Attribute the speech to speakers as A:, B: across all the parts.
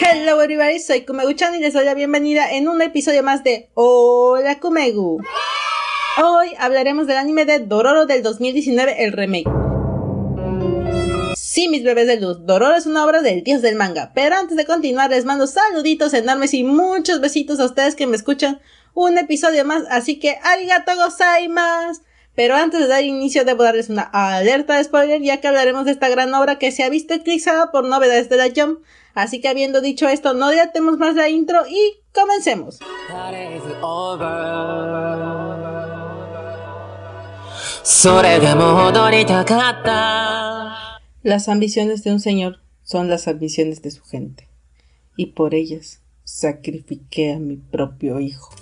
A: Hello everybody, soy Kumegu-chan y les doy la bienvenida en un episodio más de Hola Kumegu. Hoy hablaremos del anime de Dororo del 2019, el remake. Sí, mis bebés de luz, Dororo es una obra del dios del manga, pero antes de continuar les mando saluditos enormes y muchos besitos a ustedes que me escuchan un episodio más, así que arigato gozaimasu. Pero antes de dar inicio debo darles una alerta de spoiler ya que hablaremos de esta gran obra que se ha visto eclipsada por novedades de la Jump. Así que habiendo dicho esto, no dilatemos más la intro y comencemos. Las ambiciones de un señor son las ambiciones de su gente. Y por ellas sacrifiqué a mi propio hijo.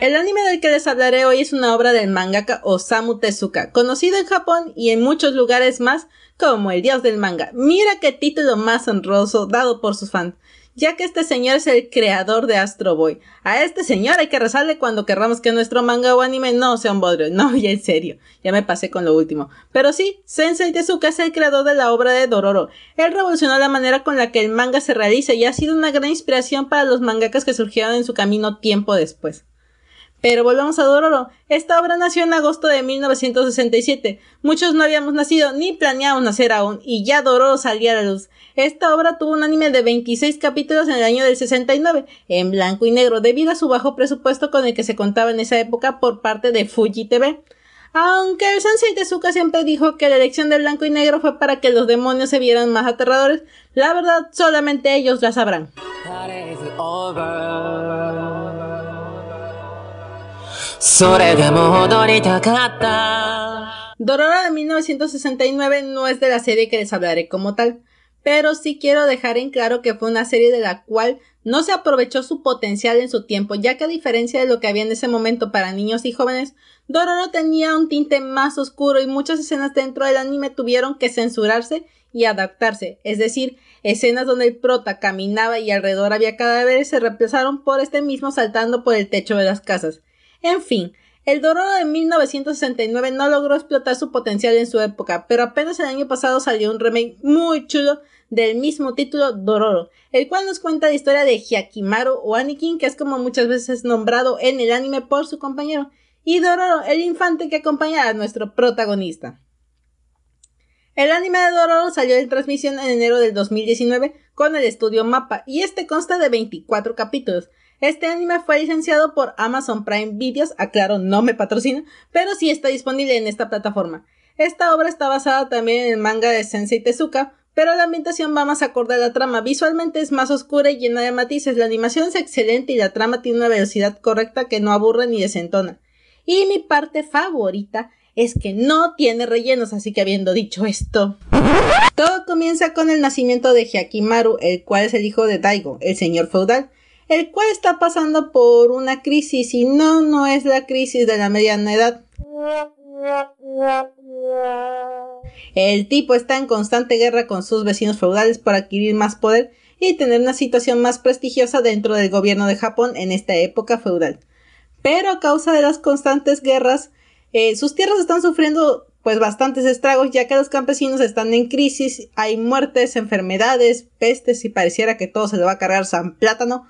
A: El anime del que les hablaré hoy es una obra del mangaka Osamu Tezuka, conocido en Japón y en muchos lugares más como el dios del manga. Mira qué título más honroso dado por sus fans ya que este señor es el creador de Astro Boy. A este señor hay que rezarle cuando querramos que nuestro manga o anime no sea un bodrio. No, ya en serio, ya me pasé con lo último. Pero sí, Sensei Tezuka es el creador de la obra de Dororo. Él revolucionó la manera con la que el manga se realiza y ha sido una gran inspiración para los mangakas que surgieron en su camino tiempo después. Pero volvamos a Dororo. Esta obra nació en agosto de 1967. Muchos no habíamos nacido ni planeábamos nacer aún, y ya Dororo salía a la luz. Esta obra tuvo un anime de 26 capítulos en el año del 69, en blanco y negro, debido a su bajo presupuesto con el que se contaba en esa época por parte de Fuji TV. Aunque el sensei Tezuka siempre dijo que la elección de blanco y negro fue para que los demonios se vieran más aterradores, la verdad solamente ellos la sabrán. Dororo de 1969 no es de la serie que les hablaré como tal, pero sí quiero dejar en claro que fue una serie de la cual no se aprovechó su potencial en su tiempo, ya que a diferencia de lo que había en ese momento para niños y jóvenes, Dororo tenía un tinte más oscuro y muchas escenas dentro del anime tuvieron que censurarse y adaptarse, es decir, escenas donde el prota caminaba y alrededor había cadáveres se reemplazaron por este mismo saltando por el techo de las casas. En fin, el Dororo de 1969 no logró explotar su potencial en su época, pero apenas el año pasado salió un remake muy chulo del mismo título Dororo, el cual nos cuenta la historia de Hyakimaru o Anakin, que es como muchas veces nombrado en el anime por su compañero, y Dororo, el infante que acompaña a nuestro protagonista. El anime de Dororo salió en transmisión en enero del 2019 con el estudio Mapa, y este consta de 24 capítulos, este anime fue licenciado por Amazon Prime Videos, aclaro, no me patrocina, pero sí está disponible en esta plataforma. Esta obra está basada también en el manga de Sensei Tezuka, pero la ambientación va más acorde a la trama. Visualmente es más oscura y llena de matices. La animación es excelente y la trama tiene una velocidad correcta que no aburre ni desentona. Y mi parte favorita es que no tiene rellenos, así que habiendo dicho esto. Todo comienza con el nacimiento de Hyakimaru, el cual es el hijo de Daigo, el señor feudal el cual está pasando por una crisis y no, no es la crisis de la mediana edad. El tipo está en constante guerra con sus vecinos feudales para adquirir más poder y tener una situación más prestigiosa dentro del gobierno de Japón en esta época feudal. Pero a causa de las constantes guerras, eh, sus tierras están sufriendo pues bastantes estragos ya que los campesinos están en crisis, hay muertes, enfermedades, pestes y pareciera que todo se le va a cargar San Plátano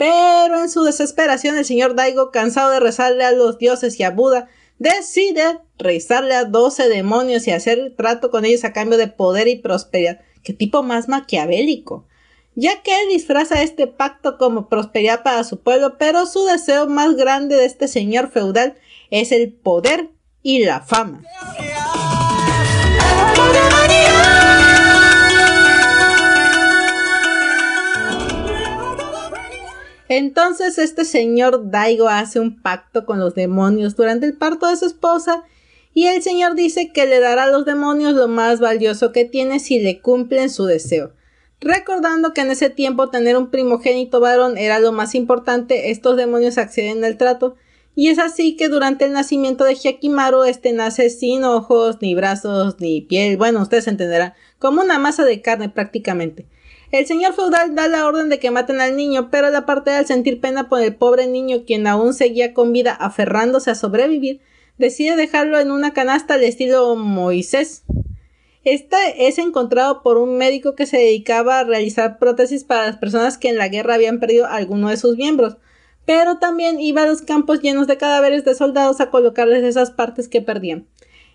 A: pero en su desesperación el señor Daigo, cansado de rezarle a los dioses y a Buda, decide rezarle a 12 demonios y hacer trato con ellos a cambio de poder y prosperidad. Qué tipo más maquiavélico. Ya que él disfraza este pacto como prosperidad para su pueblo, pero su deseo más grande de este señor feudal es el poder y la fama. Entonces este señor Daigo hace un pacto con los demonios durante el parto de su esposa y el señor dice que le dará a los demonios lo más valioso que tiene si le cumplen su deseo. Recordando que en ese tiempo tener un primogénito varón era lo más importante, estos demonios acceden al trato y es así que durante el nacimiento de Hyakimaru este nace sin ojos, ni brazos, ni piel, bueno, ustedes entenderán, como una masa de carne prácticamente. El señor feudal da la orden de que maten al niño, pero la parte al sentir pena por el pobre niño, quien aún seguía con vida aferrándose a sobrevivir, decide dejarlo en una canasta al estilo Moisés. Este es encontrado por un médico que se dedicaba a realizar prótesis para las personas que en la guerra habían perdido alguno de sus miembros, pero también iba a los campos llenos de cadáveres de soldados a colocarles esas partes que perdían.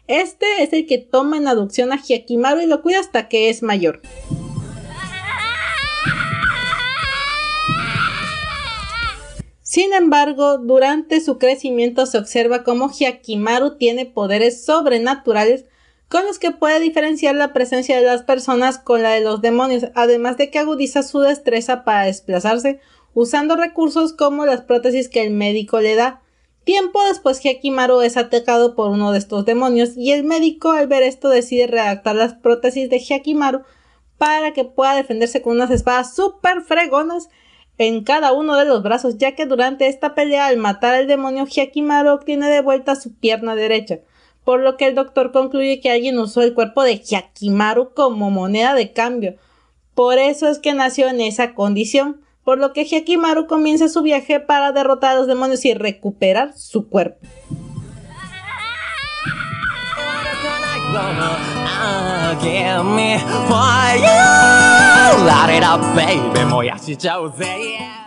A: Este es el que toma en adopción a Hyakimaru y lo cuida hasta que es mayor. Sin embargo, durante su crecimiento se observa cómo Hyakimaru tiene poderes sobrenaturales con los que puede diferenciar la presencia de las personas con la de los demonios, además de que agudiza su destreza para desplazarse usando recursos como las prótesis que el médico le da. Tiempo después Hyakimaru es atacado por uno de estos demonios y el médico al ver esto decide redactar las prótesis de Hyakimaru para que pueda defenderse con unas espadas super fregonas en cada uno de los brazos, ya que durante esta pelea al matar al demonio Hyakimaru obtiene de vuelta su pierna derecha, por lo que el doctor concluye que alguien usó el cuerpo de Hyakimaru como moneda de cambio. Por eso es que nació en esa condición, por lo que Hyakimaru comienza su viaje para derrotar a los demonios y recuperar su cuerpo.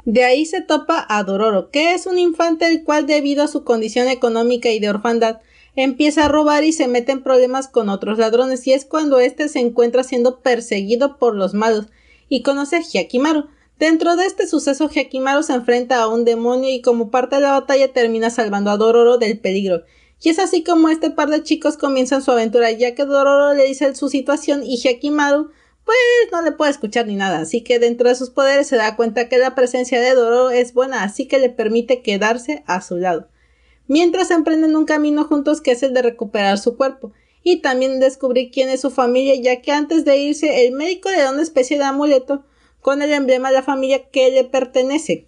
A: De ahí se topa a Dororo, que es un infante el cual debido a su condición económica y de orfandad empieza a robar y se mete en problemas con otros ladrones y es cuando éste se encuentra siendo perseguido por los malos y conoce a Hyakimaru. Dentro de este suceso Hyakimaru se enfrenta a un demonio y como parte de la batalla termina salvando a Dororo del peligro y es así como este par de chicos comienzan su aventura, ya que Dororo le dice su situación y Hyakimaru pues no le puede escuchar ni nada, así que dentro de sus poderes se da cuenta que la presencia de Dororo es buena, así que le permite quedarse a su lado. Mientras emprenden un camino juntos que es el de recuperar su cuerpo, y también descubrir quién es su familia, ya que antes de irse el médico le da una especie de amuleto con el emblema de la familia que le pertenece.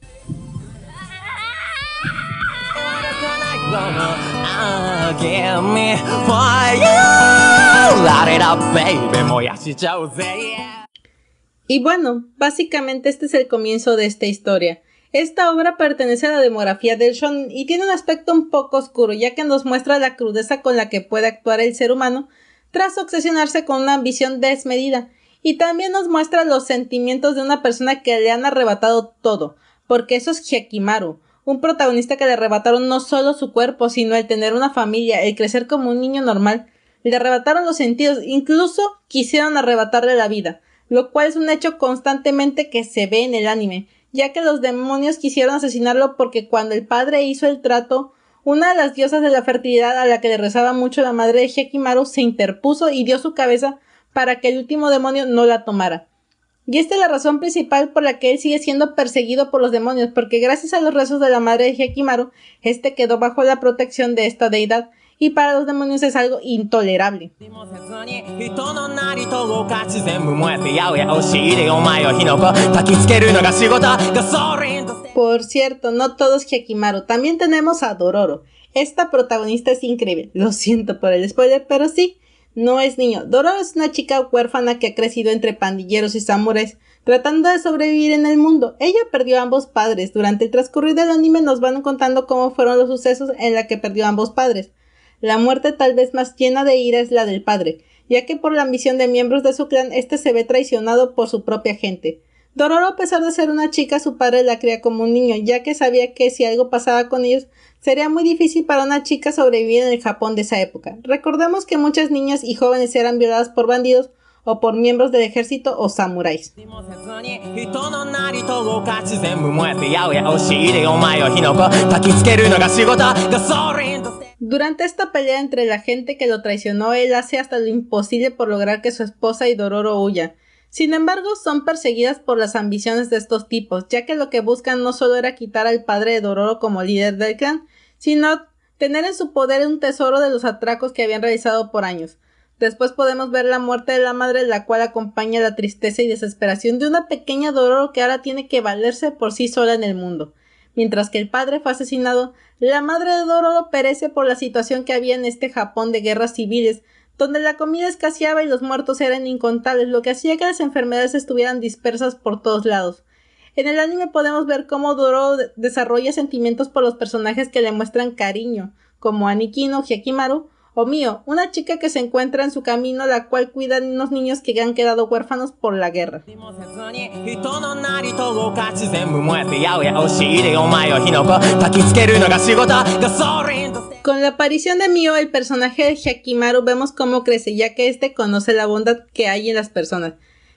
A: Y bueno, básicamente este es el comienzo de esta historia. Esta obra pertenece a la demografía del shonen y tiene un aspecto un poco oscuro, ya que nos muestra la crudeza con la que puede actuar el ser humano tras obsesionarse con una ambición desmedida, y también nos muestra los sentimientos de una persona que le han arrebatado todo, porque eso es Hyakimaru, un protagonista que le arrebataron no solo su cuerpo, sino el tener una familia, el crecer como un niño normal. Le arrebataron los sentidos, incluso quisieron arrebatarle la vida, lo cual es un hecho constantemente que se ve en el anime, ya que los demonios quisieron asesinarlo porque cuando el padre hizo el trato, una de las diosas de la fertilidad a la que le rezaba mucho la madre de Hekimaru se interpuso y dio su cabeza para que el último demonio no la tomara. Y esta es la razón principal por la que él sigue siendo perseguido por los demonios, porque gracias a los rezos de la madre de Hekimaru, este quedó bajo la protección de esta deidad, y para los demonios es algo intolerable. Por cierto, no todos Hekimaru, también tenemos a Dororo. Esta protagonista es increíble. Lo siento por el spoiler, pero sí, no es niño. Dororo es una chica huérfana que ha crecido entre pandilleros y samuráis, tratando de sobrevivir en el mundo. Ella perdió a ambos padres. Durante el transcurrir del anime nos van contando cómo fueron los sucesos en la que perdió ambos padres. La muerte tal vez más llena de ira es la del padre, ya que por la ambición de miembros de su clan este se ve traicionado por su propia gente. Dororo, a pesar de ser una chica, su padre la cría como un niño, ya que sabía que si algo pasaba con ellos, sería muy difícil para una chica sobrevivir en el Japón de esa época. Recordemos que muchas niñas y jóvenes eran violadas por bandidos o por miembros del ejército o samuráis. Durante esta pelea entre la gente que lo traicionó, él hace hasta lo imposible por lograr que su esposa y Dororo huyan. Sin embargo, son perseguidas por las ambiciones de estos tipos, ya que lo que buscan no solo era quitar al padre de Dororo como líder del clan, sino tener en su poder un tesoro de los atracos que habían realizado por años. Después podemos ver la muerte de la madre, la cual acompaña la tristeza y desesperación de una pequeña Dororo que ahora tiene que valerse por sí sola en el mundo. Mientras que el padre fue asesinado, la madre de Dororo perece por la situación que había en este Japón de guerras civiles, donde la comida escaseaba y los muertos eran incontables, lo que hacía que las enfermedades estuvieran dispersas por todos lados. En el anime podemos ver cómo Doro desarrolla sentimientos por los personajes que le muestran cariño, como Anikino, Hyakimaru, o Mio, una chica que se encuentra en su camino la cual cuida a unos niños que han quedado huérfanos por la guerra. Con la aparición de Mio, el personaje de Hyakimaru, vemos cómo crece, ya que éste conoce la bondad que hay en las personas.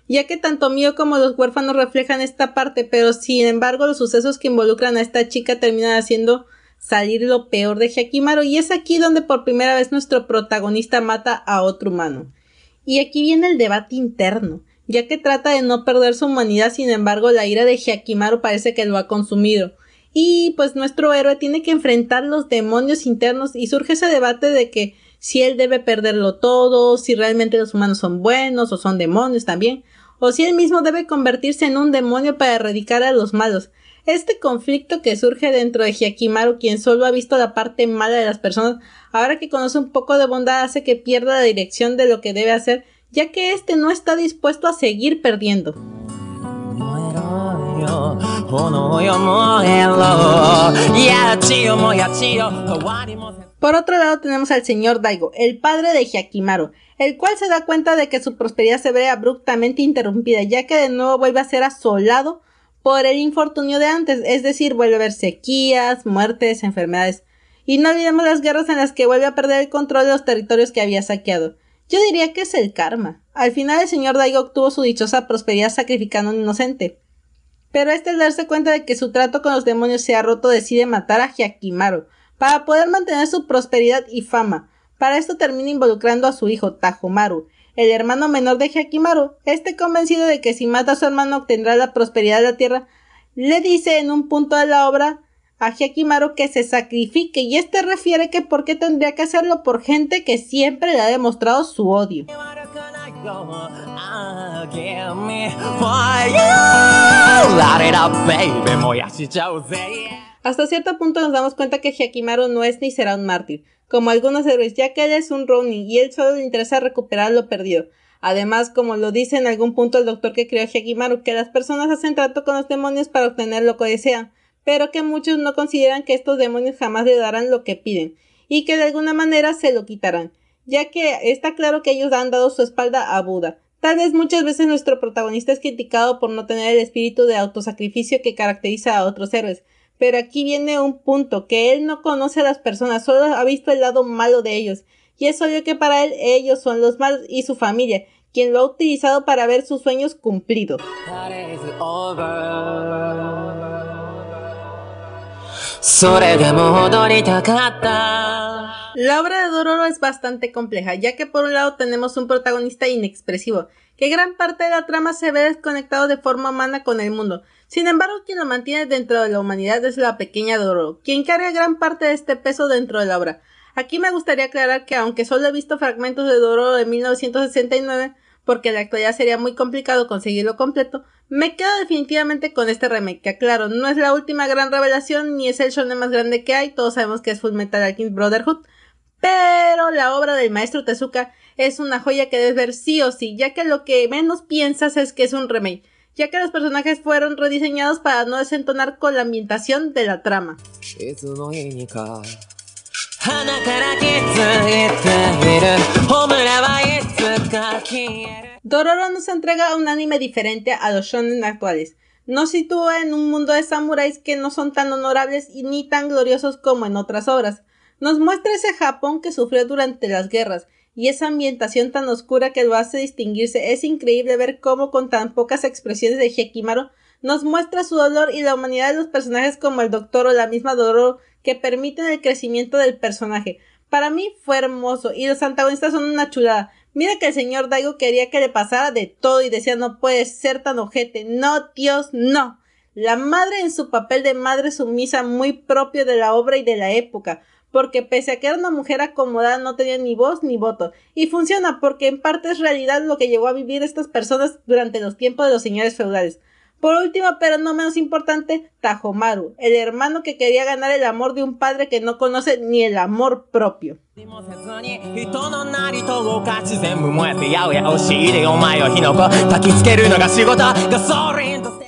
A: Ya que tanto Mio como los huérfanos reflejan esta parte, pero sin embargo los sucesos que involucran a esta chica terminan haciendo salir lo peor de Hyakimaru y es aquí donde por primera vez nuestro protagonista mata a otro humano. Y aquí viene el debate interno, ya que trata de no perder su humanidad, sin embargo la ira de Hyakimaru parece que lo ha consumido. Y pues nuestro héroe tiene que enfrentar los demonios internos y surge ese debate de que si él debe perderlo todo, si realmente los humanos son buenos o son demonios también, o si él mismo debe convertirse en un demonio para erradicar a los malos. Este conflicto que surge dentro de Hyakimaru, quien solo ha visto la parte mala de las personas, ahora que conoce un poco de bondad hace que pierda la dirección de lo que debe hacer, ya que éste no está dispuesto a seguir perdiendo. Por otro lado tenemos al señor Daigo, el padre de Hyakimaru, el cual se da cuenta de que su prosperidad se ve abruptamente interrumpida, ya que de nuevo vuelve a ser asolado por el infortunio de antes, es decir, vuelve a haber sequías, muertes, enfermedades. Y no olvidemos las guerras en las que vuelve a perder el control de los territorios que había saqueado. Yo diría que es el karma. Al final el señor Daigo obtuvo su dichosa prosperidad sacrificando a un inocente. Pero este al darse cuenta de que su trato con los demonios se ha roto decide matar a Hyakimaru para poder mantener su prosperidad y fama. Para esto termina involucrando a su hijo Tajomaru, el hermano menor de Hyakimaru, este convencido de que si mata a su hermano obtendrá la prosperidad de la tierra, le dice en un punto de la obra a Hyakimaru que se sacrifique y este refiere que por qué tendría que hacerlo por gente que siempre le ha demostrado su odio. Hasta cierto punto nos damos cuenta que Hyakimaru no es ni será un mártir, como algunos héroes, ya que él es un Ronin y él solo le interesa recuperar lo perdido. Además, como lo dice en algún punto el doctor que creó Hyakimaru, que las personas hacen trato con los demonios para obtener lo que desean, pero que muchos no consideran que estos demonios jamás le darán lo que piden, y que de alguna manera se lo quitarán, ya que está claro que ellos han dado su espalda a Buda. Tal vez muchas veces nuestro protagonista es criticado por no tener el espíritu de autosacrificio que caracteriza a otros héroes, pero aquí viene un punto, que él no conoce a las personas, solo ha visto el lado malo de ellos. Y es obvio que para él ellos son los malos y su familia, quien lo ha utilizado para ver sus sueños cumplidos. La obra de Dororo es bastante compleja, ya que por un lado tenemos un protagonista inexpresivo, que gran parte de la trama se ve desconectado de forma humana con el mundo. Sin embargo, quien lo mantiene dentro de la humanidad es la pequeña Dororo, quien carga gran parte de este peso dentro de la obra. Aquí me gustaría aclarar que aunque solo he visto fragmentos de Dororo de 1969, porque en la actualidad sería muy complicado conseguirlo completo, me quedo definitivamente con este remake, que aclaro, no es la última gran revelación ni es el shonen más grande que hay, todos sabemos que es Full Metal Alchemist Brotherhood, pero la obra del maestro Tezuka es una joya que debes ver sí o sí, ya que lo que menos piensas es que es un remake, ya que los personajes fueron rediseñados para no desentonar con la ambientación de la trama. Dororo nos entrega un anime diferente a los shonen actuales. Nos sitúa en un mundo de samuráis que no son tan honorables y ni tan gloriosos como en otras obras. Nos muestra ese Japón que sufrió durante las guerras y esa ambientación tan oscura que lo hace distinguirse. Es increíble ver cómo con tan pocas expresiones de Hekimaru nos muestra su dolor y la humanidad de los personajes como el doctor o la misma Dororo que permiten el crecimiento del personaje. Para mí fue hermoso y los antagonistas son una chulada. Mira que el señor Daigo quería que le pasara de todo y decía no puede ser tan ojete. No, Dios, no. La madre en su papel de madre sumisa muy propio de la obra y de la época porque pese a que era una mujer acomodada no tenía ni voz ni voto. Y funciona porque en parte es realidad lo que llegó a vivir estas personas durante los tiempos de los señores feudales. Por último, pero no menos importante, Tajomaru, el hermano que quería ganar el amor de un padre que no conoce ni el amor propio.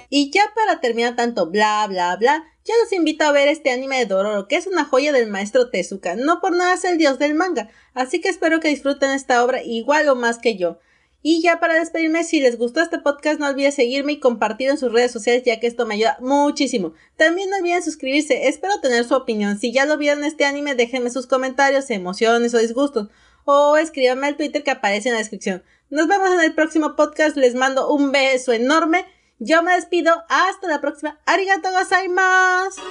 A: Y ya para terminar tanto bla bla bla, ya los invito a ver este anime de Dororo, que es una joya del maestro Tezuka. No por nada es el dios del manga, así que espero que disfruten esta obra igual o más que yo. Y ya para despedirme, si les gustó este podcast, no olviden seguirme y compartir en sus redes sociales, ya que esto me ayuda muchísimo. También no olviden suscribirse, espero tener su opinión. Si ya lo vieron este anime, déjenme sus comentarios, emociones o disgustos. O escríbanme al Twitter que aparece en la descripción. Nos vemos en el próximo podcast, les mando un beso enorme. Yo me despido, hasta la próxima. Arigato gozaimasu.